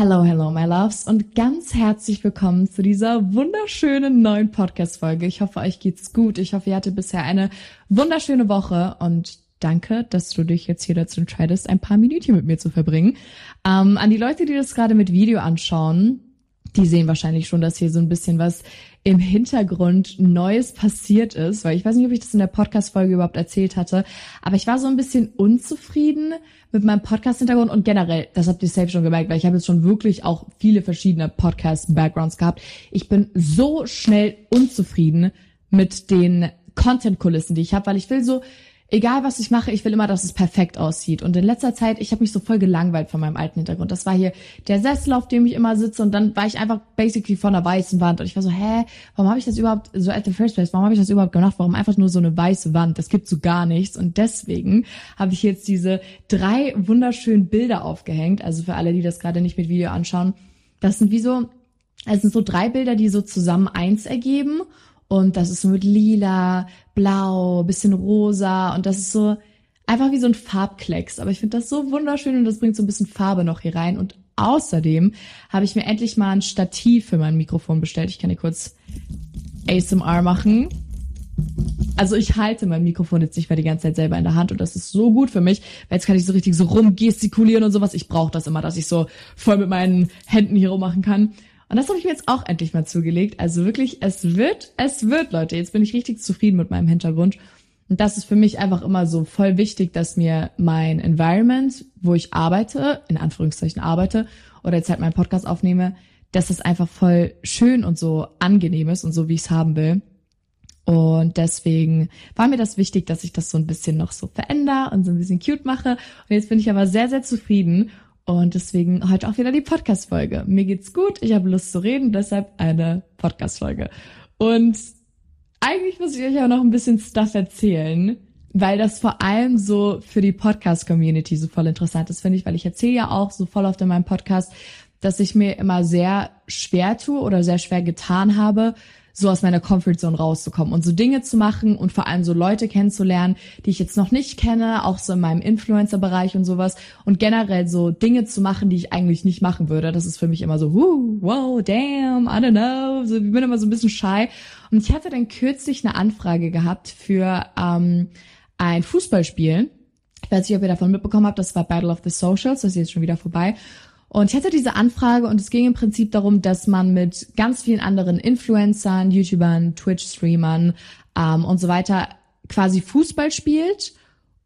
Hello, hello, my loves und ganz herzlich willkommen zu dieser wunderschönen neuen Podcast-Folge. Ich hoffe, euch geht's gut. Ich hoffe, ihr hattet bisher eine wunderschöne Woche und danke, dass du dich jetzt hier dazu entscheidest, ein paar Minütchen mit mir zu verbringen. Ähm, an die Leute, die das gerade mit Video anschauen, die sehen wahrscheinlich schon, dass hier so ein bisschen was im Hintergrund Neues passiert ist, weil ich weiß nicht, ob ich das in der Podcast-Folge überhaupt erzählt hatte, aber ich war so ein bisschen unzufrieden mit meinem Podcast-Hintergrund und generell, das habt ihr safe schon gemerkt, weil ich habe jetzt schon wirklich auch viele verschiedene Podcast-Backgrounds gehabt. Ich bin so schnell unzufrieden mit den Content-Kulissen, die ich habe, weil ich will so egal was ich mache, ich will immer, dass es perfekt aussieht. Und in letzter Zeit, ich habe mich so voll gelangweilt von meinem alten Hintergrund. Das war hier der Sessel, auf dem ich immer sitze und dann war ich einfach basically von einer weißen Wand und ich war so, hä, warum habe ich das überhaupt so at the first place? Warum habe ich das überhaupt gemacht? Warum einfach nur so eine weiße Wand? Das gibt so gar nichts und deswegen habe ich jetzt diese drei wunderschönen Bilder aufgehängt. Also für alle, die das gerade nicht mit Video anschauen, das sind wie so es sind so drei Bilder, die so zusammen eins ergeben und das ist so mit lila, blau, bisschen rosa und das ist so einfach wie so ein Farbklecks. Aber ich finde das so wunderschön und das bringt so ein bisschen Farbe noch hier rein. Und außerdem habe ich mir endlich mal ein Stativ für mein Mikrofon bestellt. Ich kann hier kurz ASMR machen. Also ich halte mein Mikrofon jetzt nicht mehr die ganze Zeit selber in der Hand und das ist so gut für mich, weil jetzt kann ich so richtig so rumgestikulieren und sowas. Ich brauche das immer, dass ich so voll mit meinen Händen hier rummachen kann. Und das habe ich mir jetzt auch endlich mal zugelegt. Also wirklich, es wird, es wird, Leute. Jetzt bin ich richtig zufrieden mit meinem Hintergrund. Und das ist für mich einfach immer so voll wichtig, dass mir mein Environment, wo ich arbeite, in Anführungszeichen arbeite, oder jetzt halt meinen Podcast aufnehme, dass das einfach voll schön und so angenehm ist und so, wie ich es haben will. Und deswegen war mir das wichtig, dass ich das so ein bisschen noch so verändere und so ein bisschen cute mache. Und jetzt bin ich aber sehr, sehr zufrieden und deswegen heute auch wieder die Podcast-Folge. Mir geht's gut, ich habe Lust zu reden, deshalb eine Podcast-Folge. Und eigentlich muss ich euch auch noch ein bisschen Stuff erzählen, weil das vor allem so für die Podcast-Community so voll interessant ist, finde ich, weil ich erzähle ja auch so voll oft in meinem Podcast, dass ich mir immer sehr schwer tue oder sehr schwer getan habe, so aus meiner Comfortzone rauszukommen und so Dinge zu machen und vor allem so Leute kennenzulernen, die ich jetzt noch nicht kenne, auch so in meinem Influencer-Bereich und sowas und generell so Dinge zu machen, die ich eigentlich nicht machen würde. Das ist für mich immer so, wow, damn, I don't know. So, ich bin immer so ein bisschen shy. Und ich hatte dann kürzlich eine Anfrage gehabt für ähm, ein Fußballspiel. Ich weiß nicht, ob ihr davon mitbekommen habt, das war Battle of the Socials, das ist jetzt schon wieder vorbei. Und ich hatte diese Anfrage und es ging im Prinzip darum, dass man mit ganz vielen anderen Influencern, YouTubern, Twitch-Streamern ähm, und so weiter quasi Fußball spielt.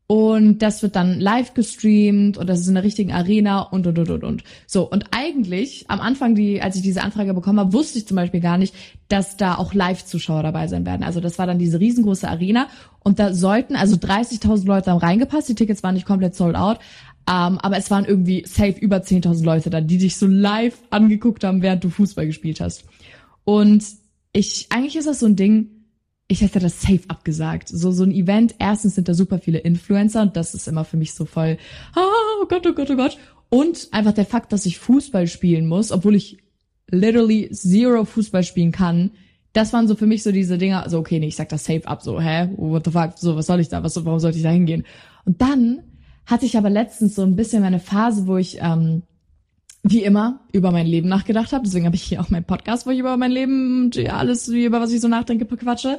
Und das wird dann live gestreamt und das ist in der richtigen Arena und und und und und. So, und eigentlich, am Anfang, die, als ich diese Anfrage bekommen habe, wusste ich zum Beispiel gar nicht, dass da auch Live-Zuschauer dabei sein werden. Also das war dann diese riesengroße Arena und da sollten, also 30.000 Leute haben reingepasst, die Tickets waren nicht komplett sold out, um, ähm, aber es waren irgendwie safe über 10.000 Leute da, die dich so live angeguckt haben, während du Fußball gespielt hast. Und ich, eigentlich ist das so ein Ding, ich hätte das safe abgesagt. So, so ein Event, erstens sind da super viele Influencer und das ist immer für mich so voll, oh Gott, oh Gott, oh Gott. Und einfach der Fakt, dass ich Fußball spielen muss, obwohl ich literally zero Fußball spielen kann, das waren so für mich so diese Dinger, so okay, nee, ich sag das safe ab, so, hä, what the fuck, so, was soll ich da, was, warum sollte ich da hingehen? Und dann hatte ich aber letztens so ein bisschen meine Phase, wo ich ähm, wie immer über mein Leben nachgedacht habe. Deswegen habe ich hier auch meinen Podcast, wo ich über mein Leben ja, alles, über was ich so nachdenke, quatsche.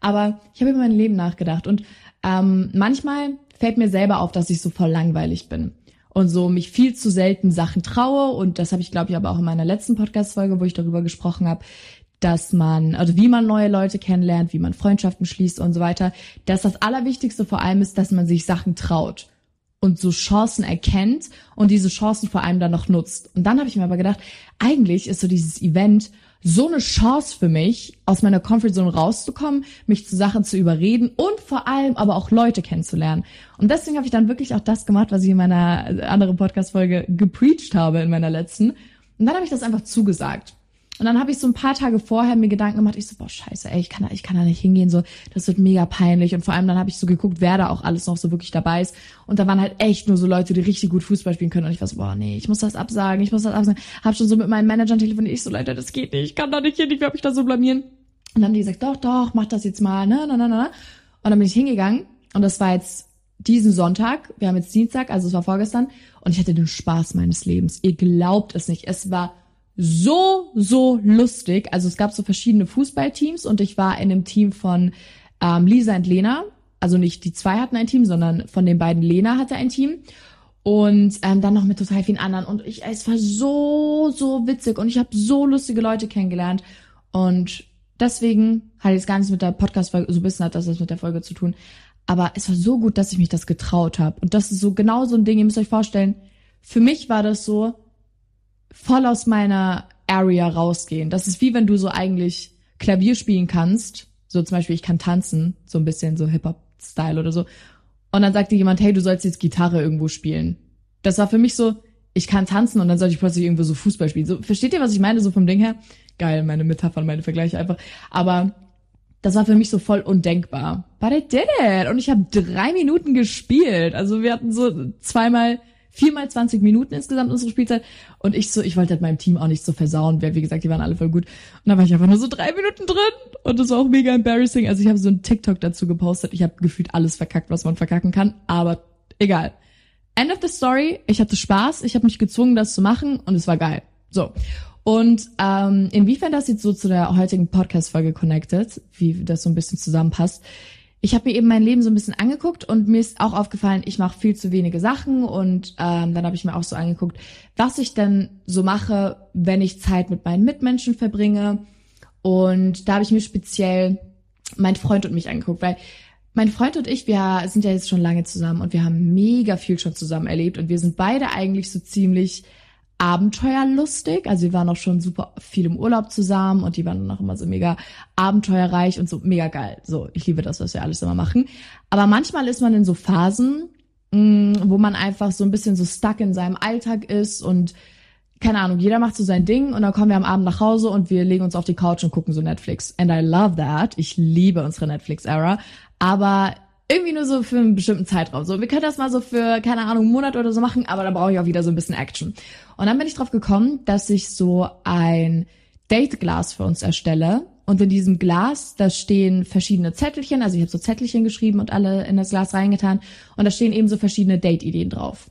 Aber ich habe über mein Leben nachgedacht und ähm, manchmal fällt mir selber auf, dass ich so voll langweilig bin und so mich viel zu selten Sachen traue und das habe ich glaube ich aber auch in meiner letzten Podcast Folge, wo ich darüber gesprochen habe, dass man, also wie man neue Leute kennenlernt, wie man Freundschaften schließt und so weiter, dass das Allerwichtigste vor allem ist, dass man sich Sachen traut und so Chancen erkennt und diese Chancen vor allem dann noch nutzt. Und dann habe ich mir aber gedacht, eigentlich ist so dieses Event so eine Chance für mich, aus meiner Comfortzone rauszukommen, mich zu Sachen zu überreden und vor allem aber auch Leute kennenzulernen. Und deswegen habe ich dann wirklich auch das gemacht, was ich in meiner anderen Podcast-Folge gepreacht habe, in meiner letzten. Und dann habe ich das einfach zugesagt. Und dann habe ich so ein paar Tage vorher mir Gedanken gemacht, ich so, boah, scheiße, ey, ich kann da, ich kann da nicht hingehen, so, das wird mega peinlich. Und vor allem dann habe ich so geguckt, wer da auch alles noch so wirklich dabei ist. Und da waren halt echt nur so Leute, die richtig gut Fußball spielen können. Und ich war so, boah, nee, ich muss das absagen, ich muss das absagen. Hab schon so mit meinen Managern telefoniert, ich so, Leute, das geht nicht, ich kann da nicht hin, ich werde mich da so blamieren. Und dann haben die gesagt, doch, doch, mach das jetzt mal, ne, ne, ne, ne. Und dann bin ich hingegangen und das war jetzt diesen Sonntag, wir haben jetzt Dienstag, also es war vorgestern, und ich hatte den Spaß meines Lebens. Ihr glaubt es nicht. Es war so, so lustig. Also es gab so verschiedene Fußballteams und ich war in einem Team von ähm, Lisa und Lena. Also nicht die zwei hatten ein Team, sondern von den beiden Lena hatte ein Team. Und ähm, dann noch mit total vielen anderen. Und ich, es war so, so witzig und ich habe so lustige Leute kennengelernt. Und deswegen hat jetzt gar nichts mit der Podcast-Folge, so ein bisschen hat das mit der Folge zu tun. Aber es war so gut, dass ich mich das getraut habe. Und das ist so genau so ein Ding, ihr müsst euch vorstellen, für mich war das so voll aus meiner Area rausgehen. Das ist wie wenn du so eigentlich Klavier spielen kannst. So zum Beispiel, ich kann tanzen, so ein bisschen so Hip-Hop-Style oder so. Und dann sagte jemand, hey, du sollst jetzt Gitarre irgendwo spielen. Das war für mich so, ich kann tanzen und dann sollte ich plötzlich irgendwo so Fußball spielen. So, versteht ihr, was ich meine, so vom Ding her? Geil, meine Metaphern, meine Vergleiche einfach. Aber das war für mich so voll undenkbar. But I did it. Und ich habe drei Minuten gespielt. Also wir hatten so zweimal, viermal 20 Minuten insgesamt unsere Spielzeit. Und ich so, ich wollte halt meinem Team auch nicht so versauen, weil wie gesagt, die waren alle voll gut. Und dann war ich einfach nur so drei Minuten drin. Und das war auch mega embarrassing. Also ich habe so ein TikTok dazu gepostet. Ich habe gefühlt alles verkackt, was man verkacken kann. Aber egal. End of the story. Ich hatte Spaß. Ich habe mich gezwungen, das zu machen. Und es war geil. So. Und ähm, inwiefern das jetzt so zu der heutigen Podcast-Folge connected, wie das so ein bisschen zusammenpasst. Ich habe mir eben mein Leben so ein bisschen angeguckt und mir ist auch aufgefallen, ich mache viel zu wenige Sachen und ähm, dann habe ich mir auch so angeguckt, was ich denn so mache, wenn ich Zeit mit meinen Mitmenschen verbringe. Und da habe ich mir speziell mein Freund und mich angeguckt, weil mein Freund und ich, wir sind ja jetzt schon lange zusammen und wir haben mega viel schon zusammen erlebt und wir sind beide eigentlich so ziemlich abenteuerlustig. Also wir waren auch schon super viel im Urlaub zusammen und die waren dann auch immer so mega abenteuerreich und so mega geil. So, ich liebe das, was wir alles immer machen. Aber manchmal ist man in so Phasen, mh, mm, wo man einfach so ein bisschen so stuck in seinem Alltag ist und keine Ahnung, jeder macht so sein Ding und dann kommen wir am Abend nach Hause und wir legen uns auf die Couch und gucken so Netflix. And I love that. Ich liebe unsere Netflix-Era. Aber irgendwie nur so für einen bestimmten Zeitraum. So, wir können das mal so für, keine Ahnung, einen Monat oder so machen, aber da brauche ich auch wieder so ein bisschen Action. Und dann bin ich drauf gekommen, dass ich so ein Dateglas für uns erstelle. Und in diesem Glas, da stehen verschiedene Zettelchen, also ich habe so Zettelchen geschrieben und alle in das Glas reingetan. Und da stehen eben so verschiedene Date-Ideen drauf.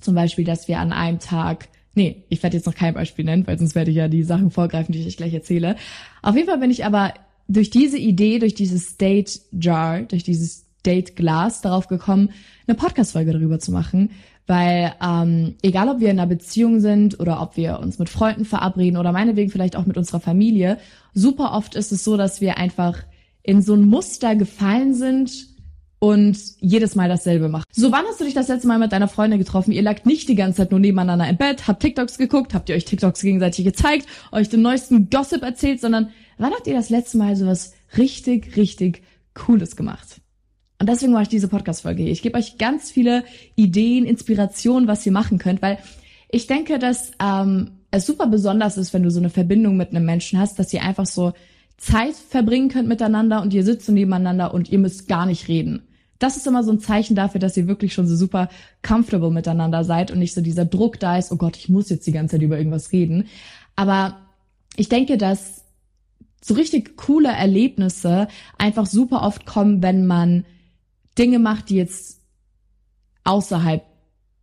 Zum Beispiel, dass wir an einem Tag Nee, ich werde jetzt noch kein Beispiel nennen, weil sonst werde ich ja die Sachen vorgreifen, die ich euch gleich erzähle. Auf jeden Fall bin ich aber durch diese Idee, durch dieses Date Jar, durch dieses Date Glass darauf gekommen, eine Podcast-Folge darüber zu machen, weil ähm, egal, ob wir in einer Beziehung sind oder ob wir uns mit Freunden verabreden oder meinetwegen vielleicht auch mit unserer Familie, super oft ist es so, dass wir einfach in so ein Muster gefallen sind und jedes Mal dasselbe machen. So, wann hast du dich das letzte Mal mit deiner Freundin getroffen? Ihr lagt nicht die ganze Zeit nur nebeneinander im Bett, habt TikToks geguckt, habt ihr euch TikToks gegenseitig gezeigt, euch den neuesten Gossip erzählt, sondern wann habt ihr das letzte Mal sowas richtig, richtig Cooles gemacht? Und deswegen mache ich diese Podcast-Folge. Ich gebe euch ganz viele Ideen, Inspirationen, was ihr machen könnt, weil ich denke, dass ähm, es super besonders ist, wenn du so eine Verbindung mit einem Menschen hast, dass ihr einfach so Zeit verbringen könnt miteinander und ihr sitzt so nebeneinander und ihr müsst gar nicht reden. Das ist immer so ein Zeichen dafür, dass ihr wirklich schon so super comfortable miteinander seid und nicht so dieser Druck da ist, oh Gott, ich muss jetzt die ganze Zeit über irgendwas reden. Aber ich denke, dass so richtig coole Erlebnisse einfach super oft kommen, wenn man Dinge macht, die jetzt außerhalb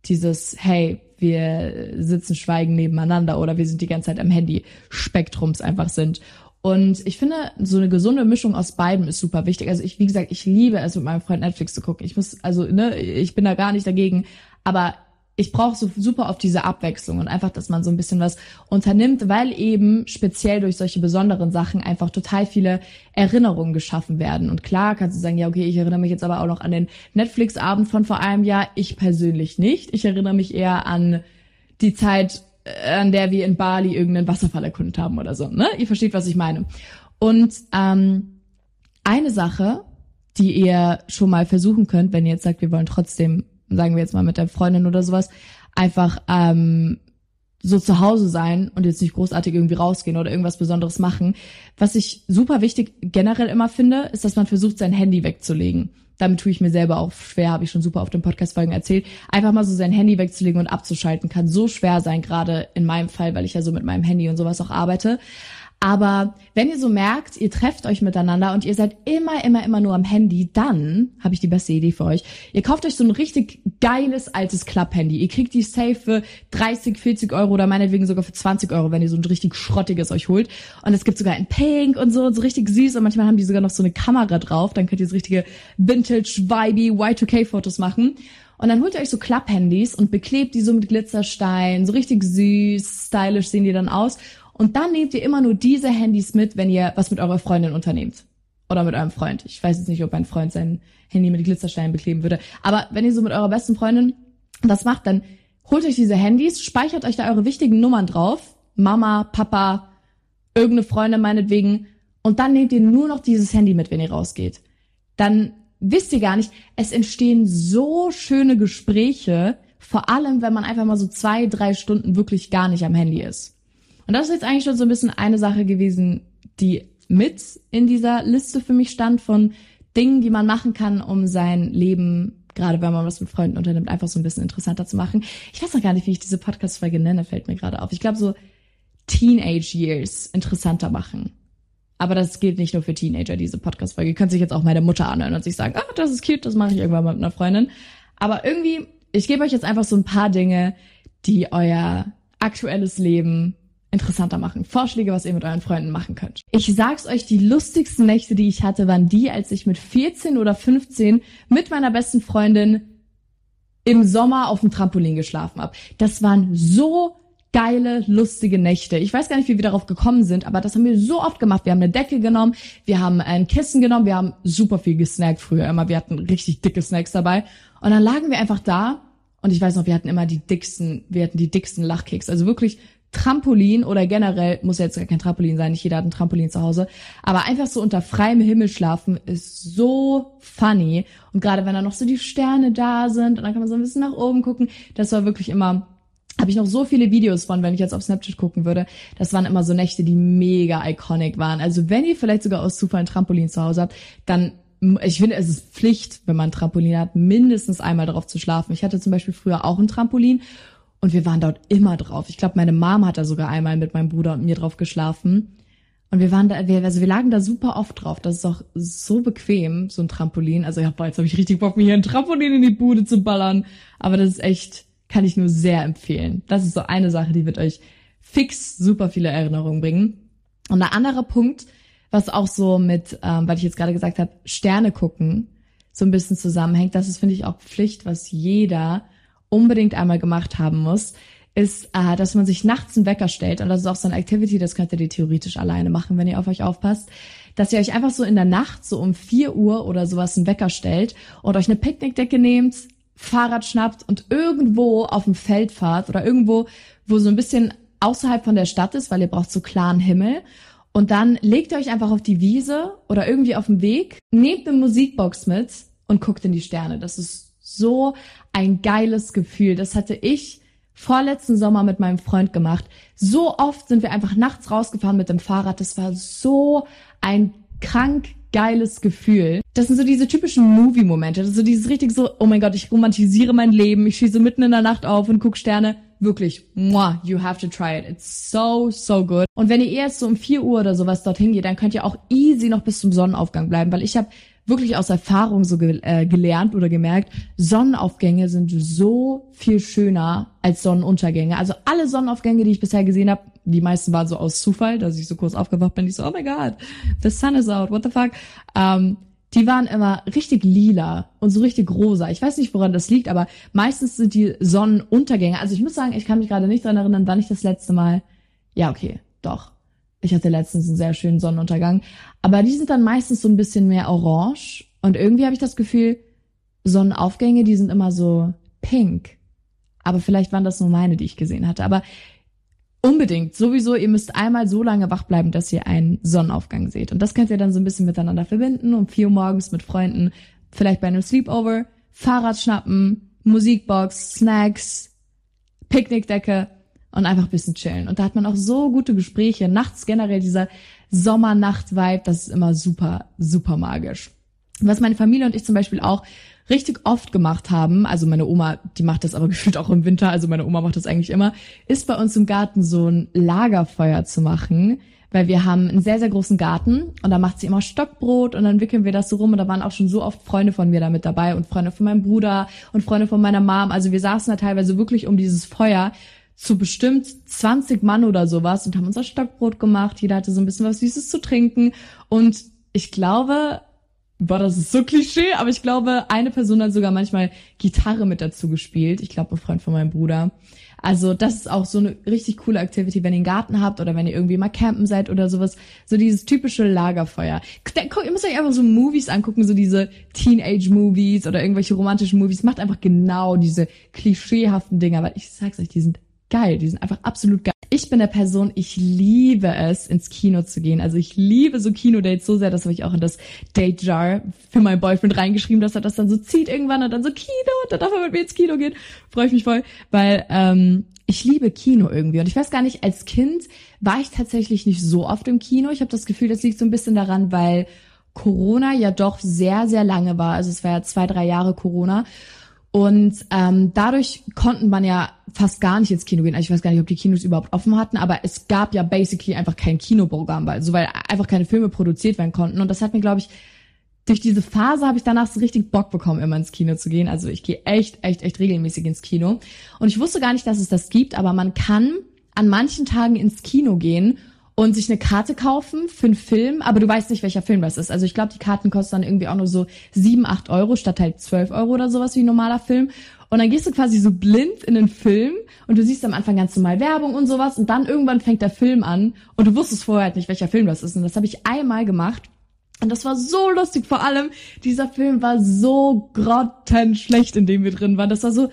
dieses, hey, wir sitzen schweigen nebeneinander oder wir sind die ganze Zeit am Handy Spektrums einfach sind. Und ich finde, so eine gesunde Mischung aus beiden ist super wichtig. Also ich, wie gesagt, ich liebe es, mit meinem Freund Netflix zu gucken. Ich muss, also, ne, ich bin da gar nicht dagegen. Aber ich brauche so super auf diese Abwechslung und einfach, dass man so ein bisschen was unternimmt, weil eben speziell durch solche besonderen Sachen einfach total viele Erinnerungen geschaffen werden. Und klar kannst du sagen, ja, okay, ich erinnere mich jetzt aber auch noch an den Netflix-Abend von vor einem Jahr. Ich persönlich nicht. Ich erinnere mich eher an die Zeit, äh, an der wir in Bali irgendeinen Wasserfall erkundet haben oder so. Ne? Ihr versteht, was ich meine. Und ähm, eine Sache, die ihr schon mal versuchen könnt, wenn ihr jetzt sagt, wir wollen trotzdem sagen wir jetzt mal mit der Freundin oder sowas, einfach ähm, so zu Hause sein und jetzt nicht großartig irgendwie rausgehen oder irgendwas Besonderes machen. Was ich super wichtig generell immer finde, ist, dass man versucht, sein Handy wegzulegen. Damit tue ich mir selber auch schwer, habe ich schon super auf den Podcast-Folgen erzählt. Einfach mal so sein Handy wegzulegen und abzuschalten kann so schwer sein, gerade in meinem Fall, weil ich ja so mit meinem Handy und sowas auch arbeite. Aber wenn ihr so merkt, ihr trefft euch miteinander und ihr seid immer, immer, immer nur am Handy, dann habe ich die beste Idee für euch. Ihr kauft euch so ein richtig geiles altes Club-Handy. Ihr kriegt die safe für 30, 40 Euro oder meinetwegen sogar für 20 Euro, wenn ihr so ein richtig schrottiges euch holt. Und es gibt sogar in Pink und so, so richtig süß. Und manchmal haben die sogar noch so eine Kamera drauf. Dann könnt ihr so richtige Vintage, Vibey, Y2K-Fotos machen. Und dann holt ihr euch so Klapp-Handys und beklebt die so mit Glitzerstein, so richtig süß, stylisch sehen die dann aus. Und dann nehmt ihr immer nur diese Handys mit, wenn ihr was mit eurer Freundin unternehmt. Oder mit eurem Freund. Ich weiß jetzt nicht, ob ein Freund sein Handy mit Glitzersteinen bekleben würde. Aber wenn ihr so mit eurer besten Freundin das macht, dann holt euch diese Handys, speichert euch da eure wichtigen Nummern drauf. Mama, Papa, irgendeine Freundin meinetwegen. Und dann nehmt ihr nur noch dieses Handy mit, wenn ihr rausgeht. Dann wisst ihr gar nicht, es entstehen so schöne Gespräche, vor allem wenn man einfach mal so zwei, drei Stunden wirklich gar nicht am Handy ist. Und das ist jetzt eigentlich schon so ein bisschen eine Sache gewesen, die mit in dieser Liste für mich stand von Dingen, die man machen kann, um sein Leben, gerade wenn man was mit Freunden unternimmt, einfach so ein bisschen interessanter zu machen. Ich weiß noch gar nicht, wie ich diese Podcast-Folge nenne, fällt mir gerade auf. Ich glaube so Teenage Years interessanter machen. Aber das gilt nicht nur für Teenager, diese Podcast-Folge. Ihr könnt sich jetzt auch meine Mutter anhören und sich sagen, ah, das ist cute, das mache ich irgendwann mal mit einer Freundin. Aber irgendwie, ich gebe euch jetzt einfach so ein paar Dinge, die euer aktuelles Leben interessanter machen. Vorschläge, was ihr mit euren Freunden machen könnt. Ich sag's euch, die lustigsten Nächte, die ich hatte, waren die, als ich mit 14 oder 15 mit meiner besten Freundin im Sommer auf dem Trampolin geschlafen habe. Das waren so geile, lustige Nächte. Ich weiß gar nicht, wie wir darauf gekommen sind, aber das haben wir so oft gemacht. Wir haben eine Decke genommen, wir haben ein Kissen genommen, wir haben super viel gesnackt früher immer. Wir hatten richtig dicke Snacks dabei. Und dann lagen wir einfach da und ich weiß noch, wir hatten immer die dicksten, wir hatten die dicksten Lachkicks. Also wirklich Trampolin oder generell, muss ja jetzt gar kein Trampolin sein, nicht jeder hat ein Trampolin zu Hause, aber einfach so unter freiem Himmel schlafen ist so funny. Und gerade wenn da noch so die Sterne da sind und dann kann man so ein bisschen nach oben gucken, das war wirklich immer habe ich noch so viele Videos von, wenn ich jetzt auf Snapchat gucken würde. Das waren immer so Nächte, die mega iconic waren. Also wenn ihr vielleicht sogar aus Zufall ein Trampolin zu Hause habt, dann ich finde, es ist Pflicht, wenn man ein Trampolin hat, mindestens einmal darauf zu schlafen. Ich hatte zum Beispiel früher auch ein Trampolin und wir waren dort immer drauf. Ich glaube, meine Mom hat da sogar einmal mit meinem Bruder und mir drauf geschlafen. Und wir waren da, wir, also wir lagen da super oft drauf. Das ist auch so bequem, so ein Trampolin. Also ja, boah, jetzt habe ich richtig Bock, mir hier ein Trampolin in die Bude zu ballern. Aber das ist echt, kann ich nur sehr empfehlen. Das ist so eine Sache, die wird euch fix super viele Erinnerungen bringen. Und ein anderer Punkt, was auch so mit, ähm, weil ich jetzt gerade gesagt habe, Sterne gucken, so ein bisschen zusammenhängt. Das ist, finde ich, auch Pflicht, was jeder unbedingt einmal gemacht haben muss, ist, äh, dass man sich nachts einen Wecker stellt. Und das ist auch so eine Activity, das könnt ihr theoretisch alleine machen, wenn ihr auf euch aufpasst. Dass ihr euch einfach so in der Nacht, so um vier Uhr oder sowas, einen Wecker stellt und euch eine Picknickdecke nehmt, Fahrrad schnappt und irgendwo auf dem Feld fahrt oder irgendwo, wo so ein bisschen außerhalb von der Stadt ist, weil ihr braucht so klaren Himmel. Und dann legt ihr euch einfach auf die Wiese oder irgendwie auf dem Weg, nehmt eine Musikbox mit und guckt in die Sterne. Das ist so ein geiles Gefühl. Das hatte ich vorletzten Sommer mit meinem Freund gemacht. So oft sind wir einfach nachts rausgefahren mit dem Fahrrad. Das war so ein krank geiles Gefühl. Das sind so diese typischen Movie-Momente. Das ist so dieses richtig so, oh mein Gott, ich romantisiere mein Leben. Ich schieße mitten in der Nacht auf und guck Sterne. Wirklich, muah, you have to try it. It's so, so good. Und wenn ihr erst so um 4 Uhr oder sowas dorthin geht, dann könnt ihr auch easy noch bis zum Sonnenaufgang bleiben, weil ich habe wirklich aus Erfahrung so ge äh, gelernt oder gemerkt, Sonnenaufgänge sind so viel schöner als Sonnenuntergänge. Also alle Sonnenaufgänge, die ich bisher gesehen habe, die meisten waren so aus Zufall, dass ich so kurz aufgewacht bin, ich so, oh my god, the sun is out, what the fuck. Ähm, die waren immer richtig lila und so richtig rosa. Ich weiß nicht, woran das liegt, aber meistens sind die Sonnenuntergänge. Also ich muss sagen, ich kann mich gerade nicht dran erinnern, wann ich das letzte Mal. Ja, okay, doch. Ich hatte letztens einen sehr schönen Sonnenuntergang. Aber die sind dann meistens so ein bisschen mehr orange. Und irgendwie habe ich das Gefühl, Sonnenaufgänge, die sind immer so pink. Aber vielleicht waren das nur meine, die ich gesehen hatte. Aber unbedingt, sowieso, ihr müsst einmal so lange wach bleiben, dass ihr einen Sonnenaufgang seht. Und das könnt ihr dann so ein bisschen miteinander verbinden. Um vier Uhr morgens mit Freunden, vielleicht bei einem Sleepover, Fahrrad schnappen, Musikbox, Snacks, Picknickdecke und einfach ein bisschen chillen. Und da hat man auch so gute Gespräche. Nachts generell dieser Sommernacht-Vibe, das ist immer super, super magisch. Was meine Familie und ich zum Beispiel auch richtig oft gemacht haben, also meine Oma, die macht das aber gefühlt auch im Winter, also meine Oma macht das eigentlich immer, ist bei uns im Garten so ein Lagerfeuer zu machen weil wir haben einen sehr, sehr großen Garten und da macht sie immer Stockbrot und dann wickeln wir das so rum. Und da waren auch schon so oft Freunde von mir da mit dabei und Freunde von meinem Bruder und Freunde von meiner Mom. Also wir saßen da teilweise wirklich um dieses Feuer zu bestimmt 20 Mann oder sowas und haben unser Stockbrot gemacht. Jeder hatte so ein bisschen was Süßes zu trinken. Und ich glaube, boah, das ist so Klischee, aber ich glaube, eine Person hat sogar manchmal Gitarre mit dazu gespielt. Ich glaube, ein Freund von meinem Bruder. Also das ist auch so eine richtig coole Activity, wenn ihr einen Garten habt oder wenn ihr irgendwie mal campen seid oder sowas. So dieses typische Lagerfeuer. Ihr müsst euch einfach so Movies angucken, so diese Teenage-Movies oder irgendwelche romantischen Movies. Macht einfach genau diese klischeehaften Dinger, weil ich sag's euch, die sind geil. Die sind einfach absolut geil. Ich bin der Person, ich liebe es, ins Kino zu gehen. Also ich liebe so Kinodates so sehr, das habe ich auch in das Date Jar für meinen Boyfriend reingeschrieben, dass er das dann so zieht irgendwann und dann so Kino, und dann darf er mit mir ins Kino gehen. Freue ich mich voll, weil ähm, ich liebe Kino irgendwie. Und ich weiß gar nicht, als Kind war ich tatsächlich nicht so oft im Kino. Ich habe das Gefühl, das liegt so ein bisschen daran, weil Corona ja doch sehr, sehr lange war. Also es war ja zwei, drei Jahre Corona. Und ähm, dadurch konnten man ja fast gar nicht ins Kino gehen. Also ich weiß gar nicht, ob die Kinos überhaupt offen hatten, aber es gab ja basically einfach kein Kinoprogramm, weil, so weil einfach keine Filme produziert werden konnten. Und das hat mir, glaube ich, durch diese Phase habe ich danach so richtig Bock bekommen, immer ins Kino zu gehen. Also ich gehe echt, echt, echt regelmäßig ins Kino. Und ich wusste gar nicht, dass es das gibt, aber man kann an manchen Tagen ins Kino gehen und sich eine Karte kaufen für einen Film, aber du weißt nicht, welcher Film das ist. Also ich glaube, die Karten kosten dann irgendwie auch nur so sieben, acht Euro statt halt zwölf Euro oder sowas wie ein normaler Film. Und dann gehst du quasi so blind in den Film und du siehst am Anfang ganz normal Werbung und sowas und dann irgendwann fängt der Film an und du wusstest vorher halt nicht, welcher Film das ist. Und das habe ich einmal gemacht. Und das war so lustig. Vor allem, dieser Film war so grottenschlecht, in dem wir drin waren. Das war so,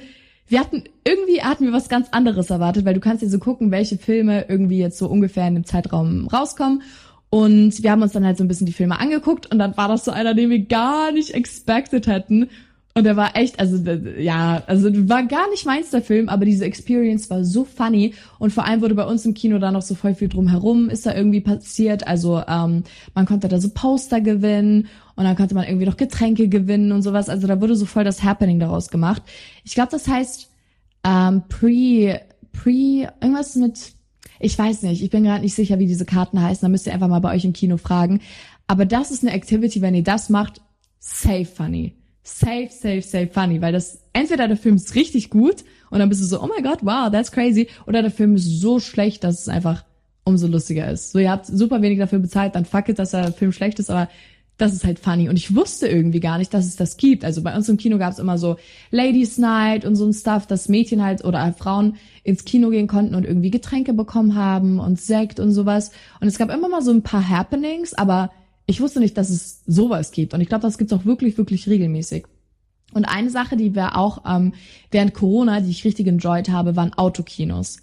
wir hatten, irgendwie hatten wir was ganz anderes erwartet, weil du kannst dir so gucken, welche Filme irgendwie jetzt so ungefähr in dem Zeitraum rauskommen. Und wir haben uns dann halt so ein bisschen die Filme angeguckt und dann war das so einer, den wir gar nicht expected hätten. Und der war echt, also ja, also war gar nicht meins der Film, aber diese Experience war so funny und vor allem wurde bei uns im Kino da noch so voll viel drumherum, ist da irgendwie passiert. Also ähm, man konnte da so Poster gewinnen und dann konnte man irgendwie noch Getränke gewinnen und sowas. Also da wurde so voll das Happening daraus gemacht. Ich glaube, das heißt ähm, Pre, Pre, irgendwas mit, ich weiß nicht, ich bin gerade nicht sicher, wie diese Karten heißen. Da müsst ihr einfach mal bei euch im Kino fragen. Aber das ist eine Activity, wenn ihr das macht, safe funny safe, safe, safe funny, weil das entweder der Film ist richtig gut und dann bist du so, oh my god, wow, that's crazy, oder der Film ist so schlecht, dass es einfach umso lustiger ist. So, ihr habt super wenig dafür bezahlt, dann fuck it, dass der Film schlecht ist, aber das ist halt funny. Und ich wusste irgendwie gar nicht, dass es das gibt. Also bei uns im Kino gab es immer so Ladies Night und so ein Stuff, dass Mädchen halt oder Frauen ins Kino gehen konnten und irgendwie Getränke bekommen haben und Sekt und sowas. Und es gab immer mal so ein paar Happenings, aber ich wusste nicht, dass es sowas gibt. Und ich glaube, das gibt's auch wirklich, wirklich regelmäßig. Und eine Sache, die wir auch ähm, während Corona, die ich richtig enjoyed habe, waren Autokinos.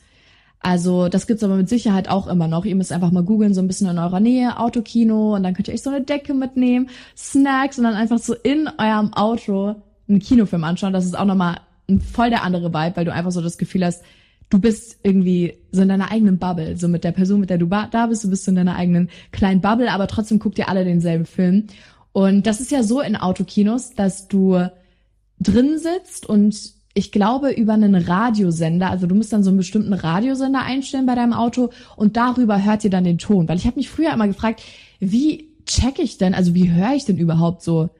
Also das gibt's aber mit Sicherheit auch immer noch. Ihr müsst einfach mal googeln, so ein bisschen in eurer Nähe, Autokino, und dann könnt ihr euch so eine Decke mitnehmen, Snacks und dann einfach so in eurem Auto einen Kinofilm anschauen. Das ist auch nochmal ein voll der andere Vibe, weil du einfach so das Gefühl hast, du bist irgendwie so in deiner eigenen Bubble, so mit der Person, mit der du da bist, du bist so in deiner eigenen kleinen Bubble, aber trotzdem guckt ihr alle denselben Film. Und das ist ja so in Autokinos, dass du drin sitzt und ich glaube über einen Radiosender, also du musst dann so einen bestimmten Radiosender einstellen bei deinem Auto und darüber hört ihr dann den Ton, weil ich habe mich früher immer gefragt, wie check ich denn, also wie höre ich denn überhaupt so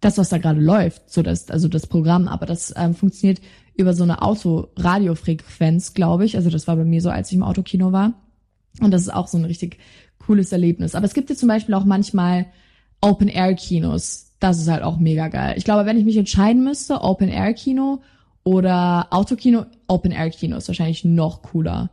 das, was da gerade läuft, so das, also das Programm, aber das ähm, funktioniert über so eine Autoradiofrequenz, glaube ich. Also das war bei mir so, als ich im Autokino war. Und das ist auch so ein richtig cooles Erlebnis. Aber es gibt ja zum Beispiel auch manchmal Open-Air-Kinos. Das ist halt auch mega geil. Ich glaube, wenn ich mich entscheiden müsste, Open-Air-Kino oder Autokino, Open-Air-Kino ist wahrscheinlich noch cooler.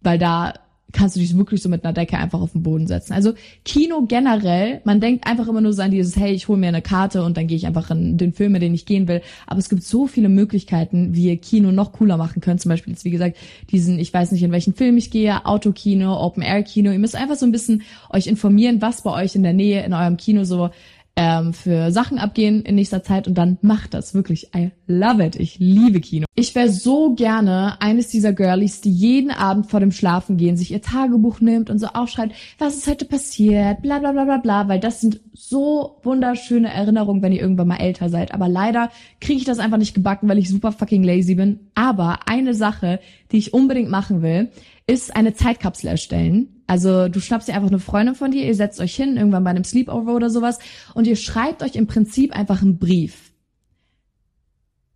Weil da kannst du dich wirklich so mit einer Decke einfach auf den Boden setzen. Also Kino generell, man denkt einfach immer nur so an dieses, hey, ich hole mir eine Karte und dann gehe ich einfach in den Film, in den ich gehen will. Aber es gibt so viele Möglichkeiten, wie ihr Kino noch cooler machen könnt. Zum Beispiel jetzt, wie gesagt, diesen, ich weiß nicht, in welchen Film ich gehe, Autokino, Open-Air-Kino. Ihr müsst einfach so ein bisschen euch informieren, was bei euch in der Nähe in eurem Kino so ähm, für Sachen abgehen in nächster Zeit und dann macht das wirklich. I love it. Ich liebe Kino. Ich wäre so gerne eines dieser Girlies, die jeden Abend vor dem Schlafengehen sich ihr Tagebuch nimmt und so aufschreibt, was ist heute passiert, bla bla bla bla bla, weil das sind so wunderschöne Erinnerungen, wenn ihr irgendwann mal älter seid. Aber leider kriege ich das einfach nicht gebacken, weil ich super fucking lazy bin. Aber eine Sache, die ich unbedingt machen will, ist eine Zeitkapsel erstellen Also du schnappst dir einfach eine Freundin von dir, ihr setzt euch hin, irgendwann bei einem Sleepover oder sowas, und ihr schreibt euch im Prinzip einfach einen Brief.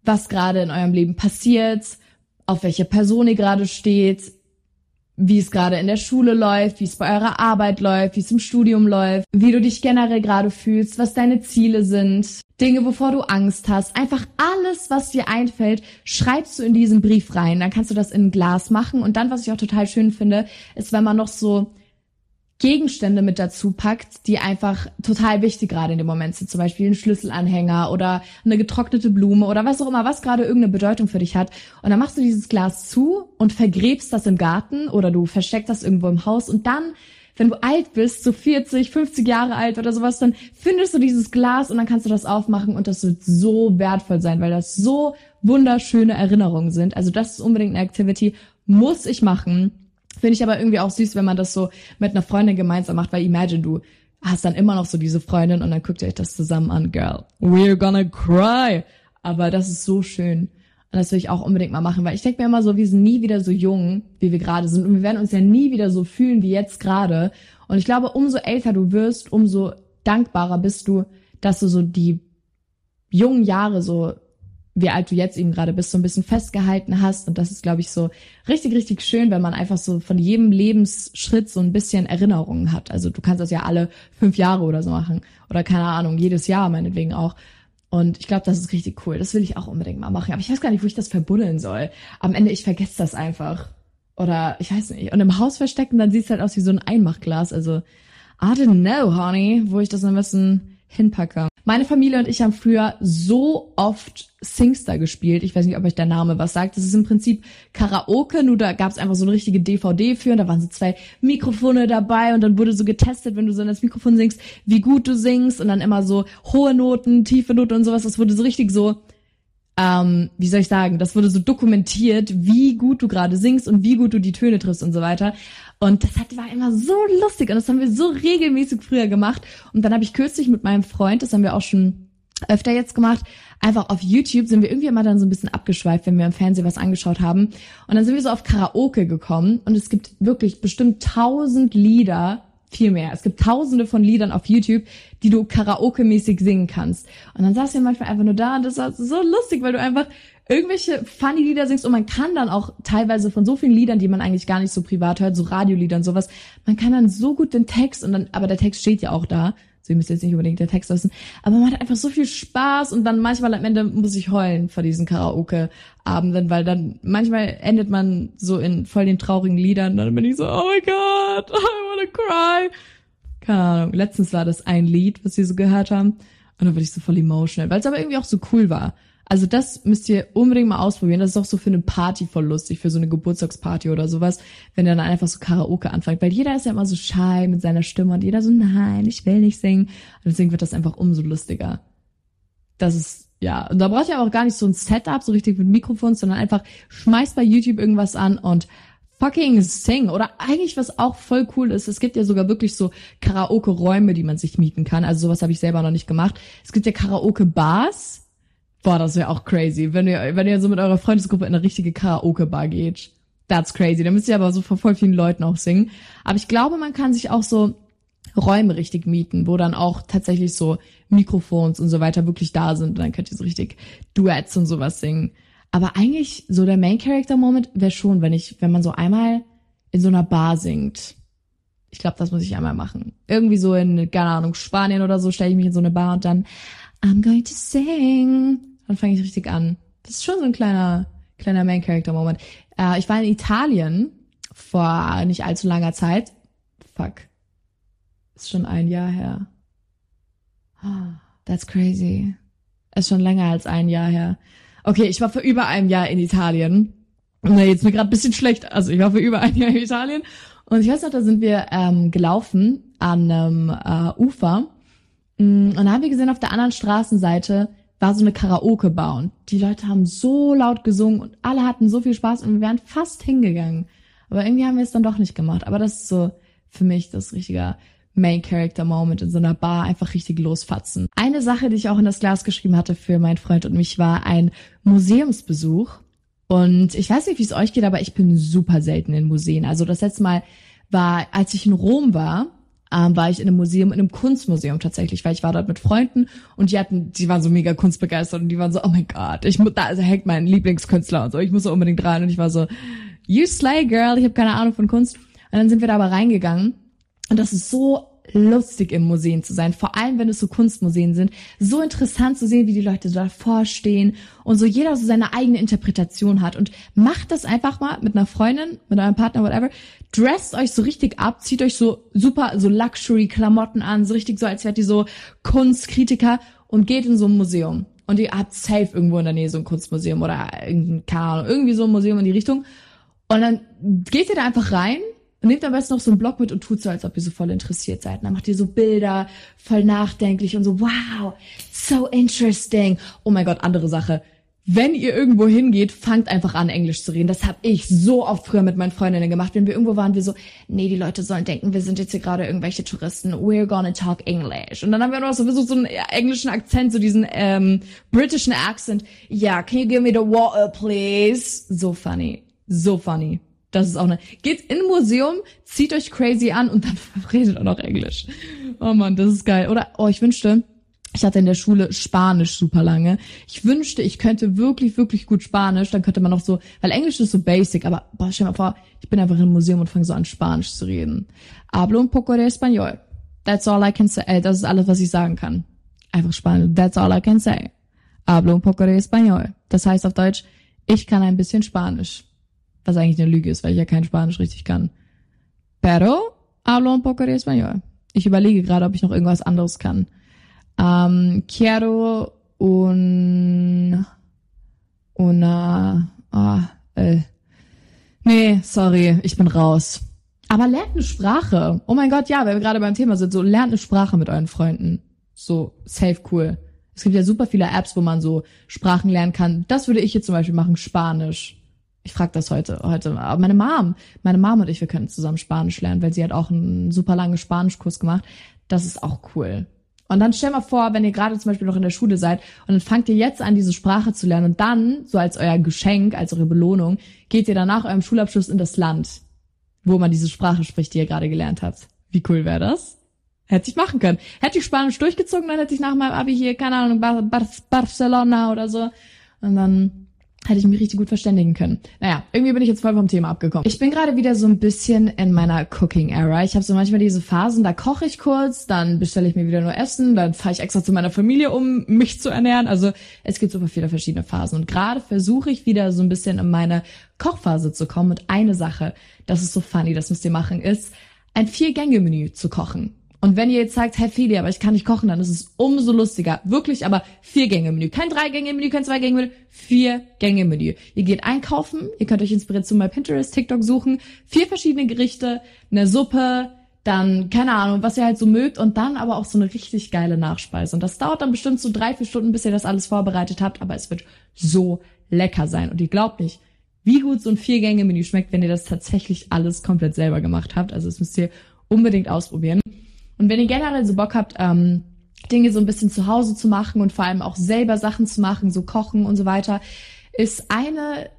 Was gerade in eurem Leben passiert, auf welche Person ihr gerade steht, wie es gerade in der Schule läuft, wie es bei eurer Arbeit läuft, wie es im Studium läuft, wie du dich generell gerade fühlst, was deine Ziele sind, Dinge, wovor du Angst hast. Einfach alles, was dir einfällt, schreibst du in diesen Brief rein. Dann kannst du das in ein Glas machen. Und dann, was ich auch total schön finde, ist, wenn man noch so Gegenstände mit dazu packt, die einfach total wichtig gerade in dem Moment sind. Zum Beispiel ein Schlüsselanhänger oder eine getrocknete Blume oder was auch immer, was gerade irgendeine Bedeutung für dich hat. Und dann machst du dieses Glas zu und vergräbst das im Garten oder du versteckst das irgendwo im Haus und dann wenn du alt bist, so 40, 50 Jahre alt oder sowas, dann findest du dieses Glas und dann kannst du das aufmachen und das wird so wertvoll sein, weil das so wunderschöne Erinnerungen sind. Also das ist unbedingt eine Activity, muss ich machen. Finde ich aber irgendwie auch süß, wenn man das so mit einer Freundin gemeinsam macht, weil imagine du hast dann immer noch so diese Freundin und dann guckt ihr euch das zusammen an, girl. We're gonna cry. Aber das ist so schön. Und das will ich auch unbedingt mal machen, weil ich denke mir immer so, wir sind nie wieder so jung, wie wir gerade sind. Und wir werden uns ja nie wieder so fühlen wie jetzt gerade. Und ich glaube, umso älter du wirst, umso dankbarer bist du, dass du so die jungen Jahre so wie alt du jetzt eben gerade bist, so ein bisschen festgehalten hast. Und das ist, glaube ich, so richtig, richtig schön, wenn man einfach so von jedem Lebensschritt so ein bisschen Erinnerungen hat. Also du kannst das ja alle fünf Jahre oder so machen. Oder keine Ahnung, jedes Jahr meinetwegen auch. Und ich glaube, das ist richtig cool. Das will ich auch unbedingt mal machen. Aber ich weiß gar nicht, wo ich das verbuddeln soll. Am Ende, ich vergesse das einfach. Oder ich weiß nicht. Und im Haus verstecken, dann sieht es halt aus wie so ein Einmachglas. Also, I don't know, honey, wo ich das am besten hinpacke. Meine Familie und ich haben früher so oft Singster gespielt. Ich weiß nicht, ob euch der Name was sagt. Das ist im Prinzip Karaoke, nur da gab es einfach so eine richtige DVD für und da waren so zwei Mikrofone dabei und dann wurde so getestet, wenn du so in das Mikrofon singst, wie gut du singst und dann immer so hohe Noten, tiefe Noten und sowas. Das wurde so richtig so ähm, wie soll ich sagen, das wurde so dokumentiert, wie gut du gerade singst und wie gut du die Töne triffst und so weiter. Und das hat, war immer so lustig und das haben wir so regelmäßig früher gemacht. Und dann habe ich kürzlich mit meinem Freund, das haben wir auch schon öfter jetzt gemacht, einfach auf YouTube sind wir irgendwie immer dann so ein bisschen abgeschweift, wenn wir im Fernsehen was angeschaut haben. Und dann sind wir so auf Karaoke gekommen und es gibt wirklich bestimmt tausend Lieder, viel mehr. Es gibt tausende von Liedern auf YouTube, die du Karaoke-mäßig singen kannst. Und dann saß wir manchmal einfach nur da und das war so lustig, weil du einfach irgendwelche funny Lieder singst und man kann dann auch teilweise von so vielen Liedern, die man eigentlich gar nicht so privat hört, so Radioliedern, sowas, man kann dann so gut den Text und dann, aber der Text steht ja auch da, so ihr müsst jetzt nicht unbedingt der Text wissen, aber man hat einfach so viel Spaß und dann manchmal am Ende muss ich heulen vor diesen Karaoke-Abenden, weil dann manchmal endet man so in voll den traurigen Liedern, dann bin ich so, oh my god, I wanna cry. Keine Ahnung, letztens war das ein Lied, was wir so gehört haben und dann wurde ich so voll emotional, weil es aber irgendwie auch so cool war. Also das müsst ihr unbedingt mal ausprobieren. Das ist auch so für eine Party voll lustig, für so eine Geburtstagsparty oder sowas, wenn ihr dann einfach so Karaoke anfängt. Weil jeder ist ja immer so shy mit seiner Stimme und jeder so, nein, ich will nicht singen. Und deswegen wird das einfach umso lustiger. Das ist, ja, und da braucht ihr auch gar nicht so ein Setup, so richtig mit Mikrofons, sondern einfach schmeißt bei YouTube irgendwas an und fucking sing. Oder eigentlich, was auch voll cool ist, es gibt ja sogar wirklich so Karaoke-Räume, die man sich mieten kann. Also sowas habe ich selber noch nicht gemacht. Es gibt ja Karaoke-Bars Boah, das wäre auch crazy, wenn ihr, wenn ihr so mit eurer Freundesgruppe in eine richtige Karaoke-Bar geht. That's crazy. Da müsst ihr aber so vor voll vielen Leuten auch singen. Aber ich glaube, man kann sich auch so Räume richtig mieten, wo dann auch tatsächlich so Mikrofons und so weiter wirklich da sind. Und dann könnt ihr so richtig Duets und sowas singen. Aber eigentlich so der Main Character Moment wäre schon, wenn ich, wenn man so einmal in so einer Bar singt. Ich glaube, das muss ich einmal machen. Irgendwie so in, keine Ahnung, Spanien oder so stelle ich mich in so eine Bar und dann I'm going to sing dann fange ich richtig an. Das ist schon so ein kleiner, kleiner Main Character Moment. Äh, ich war in Italien vor nicht allzu langer Zeit. Fuck. Ist schon ein Jahr her. That's crazy. Ist schon länger als ein Jahr her. Okay, ich war vor über einem Jahr in Italien. Na, jetzt mir gerade bisschen schlecht. Also ich war vor über ein Jahr in Italien. Und ich weiß noch, da sind wir ähm, gelaufen an einem äh, Ufer. Mm, und da haben wir gesehen, auf der anderen Straßenseite war so eine Karaoke-Bar und die Leute haben so laut gesungen und alle hatten so viel Spaß und wir wären fast hingegangen. Aber irgendwie haben wir es dann doch nicht gemacht. Aber das ist so für mich das richtige Main Character Moment in so einer Bar einfach richtig losfatzen. Eine Sache, die ich auch in das Glas geschrieben hatte für meinen Freund und mich, war ein Museumsbesuch. Und ich weiß nicht, wie es euch geht, aber ich bin super selten in Museen. Also das letzte Mal war, als ich in Rom war, ähm, war ich in einem Museum, in einem Kunstmuseum tatsächlich, weil ich war dort mit Freunden und die hatten, die waren so mega kunstbegeistert und die waren so, oh mein Gott, ich muss, da also hängt mein Lieblingskünstler und so, ich muss so unbedingt rein und ich war so, you slay girl, ich habe keine Ahnung von Kunst. Und dann sind wir da aber reingegangen und das ist so lustig im Museum zu sein, vor allem wenn es so Kunstmuseen sind, so interessant zu sehen, wie die Leute davor stehen und so jeder so seine eigene Interpretation hat. Und macht das einfach mal mit einer Freundin, mit eurem Partner, whatever, dresst euch so richtig ab, zieht euch so super so Luxury Klamotten an, so richtig so als wärt ihr so Kunstkritiker und geht in so ein Museum. Und ihr habt safe irgendwo in der Nähe so ein Kunstmuseum oder irgendein, keine Ahnung, irgendwie so ein Museum in die Richtung. Und dann geht ihr da einfach rein und nehmt am besten noch so einen Blog mit und tut so, als ob ihr so voll interessiert seid. Und dann macht ihr so Bilder, voll nachdenklich und so, wow, so interesting. Oh mein Gott, andere Sache. Wenn ihr irgendwo hingeht, fangt einfach an, Englisch zu reden. Das habe ich so oft früher mit meinen Freundinnen gemacht. Wenn wir irgendwo waren, wir so, nee, die Leute sollen denken, wir sind jetzt hier gerade irgendwelche Touristen. We're gonna talk English. Und dann haben wir noch so versucht, so einen englischen Akzent, so diesen ähm, britischen Accent. Ja, yeah, can you give me the water, please? So funny. So funny. Das ist auch eine. Geht in ein Museum, zieht euch crazy an und dann redet auch noch Englisch. Oh man, das ist geil. Oder, oh, ich wünschte, ich hatte in der Schule Spanisch super lange. Ich wünschte, ich könnte wirklich, wirklich gut Spanisch. Dann könnte man noch so, weil Englisch ist so basic, aber boah, stell dir mal vor, ich bin einfach in einem Museum und fange so an Spanisch zu reden. Hablo un poco de español. That's all I can say. Äh, das ist alles, was ich sagen kann. Einfach Spanisch. That's all I can say. Hablo un poco de español. Das heißt auf Deutsch, ich kann ein bisschen Spanisch. Was eigentlich eine Lüge ist, weil ich ja kein Spanisch richtig kann. Pero hablo un poco de español. Ich überlege gerade, ob ich noch irgendwas anderes kann. Um, quiero un una ah, äh. Nee, sorry, ich bin raus. Aber lernt eine Sprache. Oh mein Gott, ja, weil wir gerade beim Thema sind, so lernt eine Sprache mit euren Freunden. So safe cool. Es gibt ja super viele Apps, wo man so Sprachen lernen kann. Das würde ich jetzt zum Beispiel machen, Spanisch ich frage das heute, heute, aber meine Mom, meine Mom und ich, wir können zusammen Spanisch lernen, weil sie hat auch einen super langen Spanischkurs gemacht. Das ist auch cool. Und dann stell mal vor, wenn ihr gerade zum Beispiel noch in der Schule seid und dann fangt ihr jetzt an, diese Sprache zu lernen und dann, so als euer Geschenk, als eure Belohnung, geht ihr danach eurem Schulabschluss in das Land, wo man diese Sprache spricht, die ihr gerade gelernt habt. Wie cool wäre das? Hätte ich machen können. Hätte ich Spanisch durchgezogen, dann hätte ich nach meinem Abi hier, keine Ahnung, Bar Bar Barcelona oder so. Und dann hätte ich mich richtig gut verständigen können. Naja, irgendwie bin ich jetzt voll vom Thema abgekommen. Ich bin gerade wieder so ein bisschen in meiner Cooking-Era. Ich habe so manchmal diese Phasen, da koche ich kurz, dann bestelle ich mir wieder nur Essen, dann fahre ich extra zu meiner Familie, um mich zu ernähren. Also es gibt super viele verschiedene Phasen. Und gerade versuche ich wieder so ein bisschen in meine Kochphase zu kommen. Und eine Sache, das ist so funny, das müsst ihr machen, ist ein Vier-Gänge-Menü zu kochen. Und wenn ihr jetzt sagt, hey Feli, aber ich kann nicht kochen, dann ist es umso lustiger. Wirklich, aber vier Gänge Menü. Kein drei Gänge Menü, kein zwei Gänge Menü, vier Gänge Menü. Ihr geht einkaufen, ihr könnt euch Inspiration bei Pinterest, TikTok suchen, vier verschiedene Gerichte, eine Suppe, dann, keine Ahnung, was ihr halt so mögt und dann aber auch so eine richtig geile Nachspeise. Und das dauert dann bestimmt so drei, vier Stunden, bis ihr das alles vorbereitet habt, aber es wird so lecker sein. Und ihr glaubt nicht, wie gut so ein Vier-Gänge-Menü schmeckt, wenn ihr das tatsächlich alles komplett selber gemacht habt. Also das müsst ihr unbedingt ausprobieren. Und wenn ihr generell so Bock habt, ähm, Dinge so ein bisschen zu Hause zu machen und vor allem auch selber Sachen zu machen, so kochen und so weiter, ist eine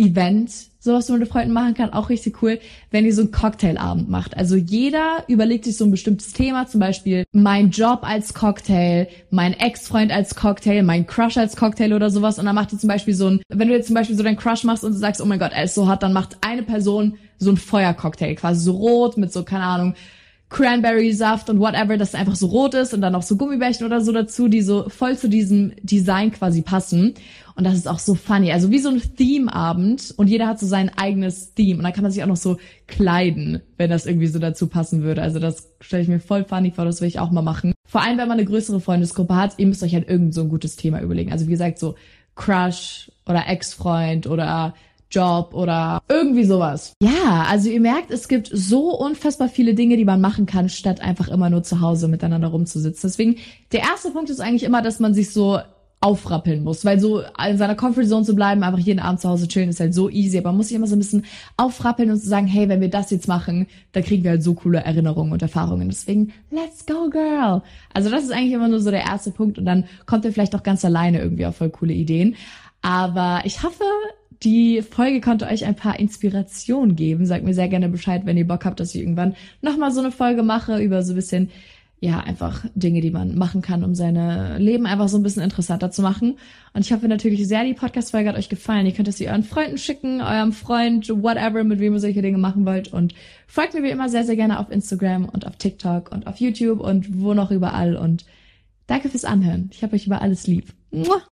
Event, sowas du mit Freunden machen kann, auch richtig cool, wenn ihr so einen Cocktailabend macht. Also jeder überlegt sich so ein bestimmtes Thema, zum Beispiel mein Job als Cocktail, mein Ex-Freund als Cocktail, mein Crush als Cocktail oder sowas. Und dann macht ihr zum Beispiel so ein, wenn du jetzt zum Beispiel so deinen Crush machst und du sagst, oh mein Gott, er ist so hot, dann macht eine Person so ein Feuercocktail, quasi so rot mit so, keine Ahnung, Cranberry-Saft und whatever, das einfach so rot ist und dann noch so Gummibärchen oder so dazu, die so voll zu diesem Design quasi passen. Und das ist auch so funny. Also wie so ein Theme-Abend und jeder hat so sein eigenes Theme. Und dann kann man sich auch noch so kleiden, wenn das irgendwie so dazu passen würde. Also das stelle ich mir voll funny vor, das will ich auch mal machen. Vor allem, wenn man eine größere Freundesgruppe hat, ihr müsst euch halt irgend so ein gutes Thema überlegen. Also wie gesagt, so Crush oder Ex-Freund oder Job oder irgendwie sowas. Ja, also ihr merkt, es gibt so unfassbar viele Dinge, die man machen kann, statt einfach immer nur zu Hause miteinander rumzusitzen. Deswegen, der erste Punkt ist eigentlich immer, dass man sich so aufrappeln muss, weil so in seiner Comfortzone zu bleiben, einfach jeden Abend zu Hause chillen, ist halt so easy, aber man muss sich immer so ein bisschen aufrappeln und zu sagen, hey, wenn wir das jetzt machen, dann kriegen wir halt so coole Erinnerungen und Erfahrungen. Deswegen, let's go, girl! Also das ist eigentlich immer nur so der erste Punkt und dann kommt ihr vielleicht auch ganz alleine irgendwie auf voll coole Ideen. Aber ich hoffe, die Folge konnte euch ein paar Inspirationen geben. Sagt mir sehr gerne Bescheid, wenn ihr Bock habt, dass ich irgendwann nochmal so eine Folge mache über so ein bisschen ja, einfach Dinge, die man machen kann, um seine Leben einfach so ein bisschen interessanter zu machen. Und ich hoffe natürlich sehr, die Podcast-Folge hat euch gefallen. Ihr könnt es euren Freunden schicken, eurem Freund, whatever, mit wem ihr solche Dinge machen wollt. Und folgt mir wie immer sehr, sehr gerne auf Instagram und auf TikTok und auf YouTube und wo noch überall. Und danke fürs Anhören. Ich habe euch über alles lieb. Muah.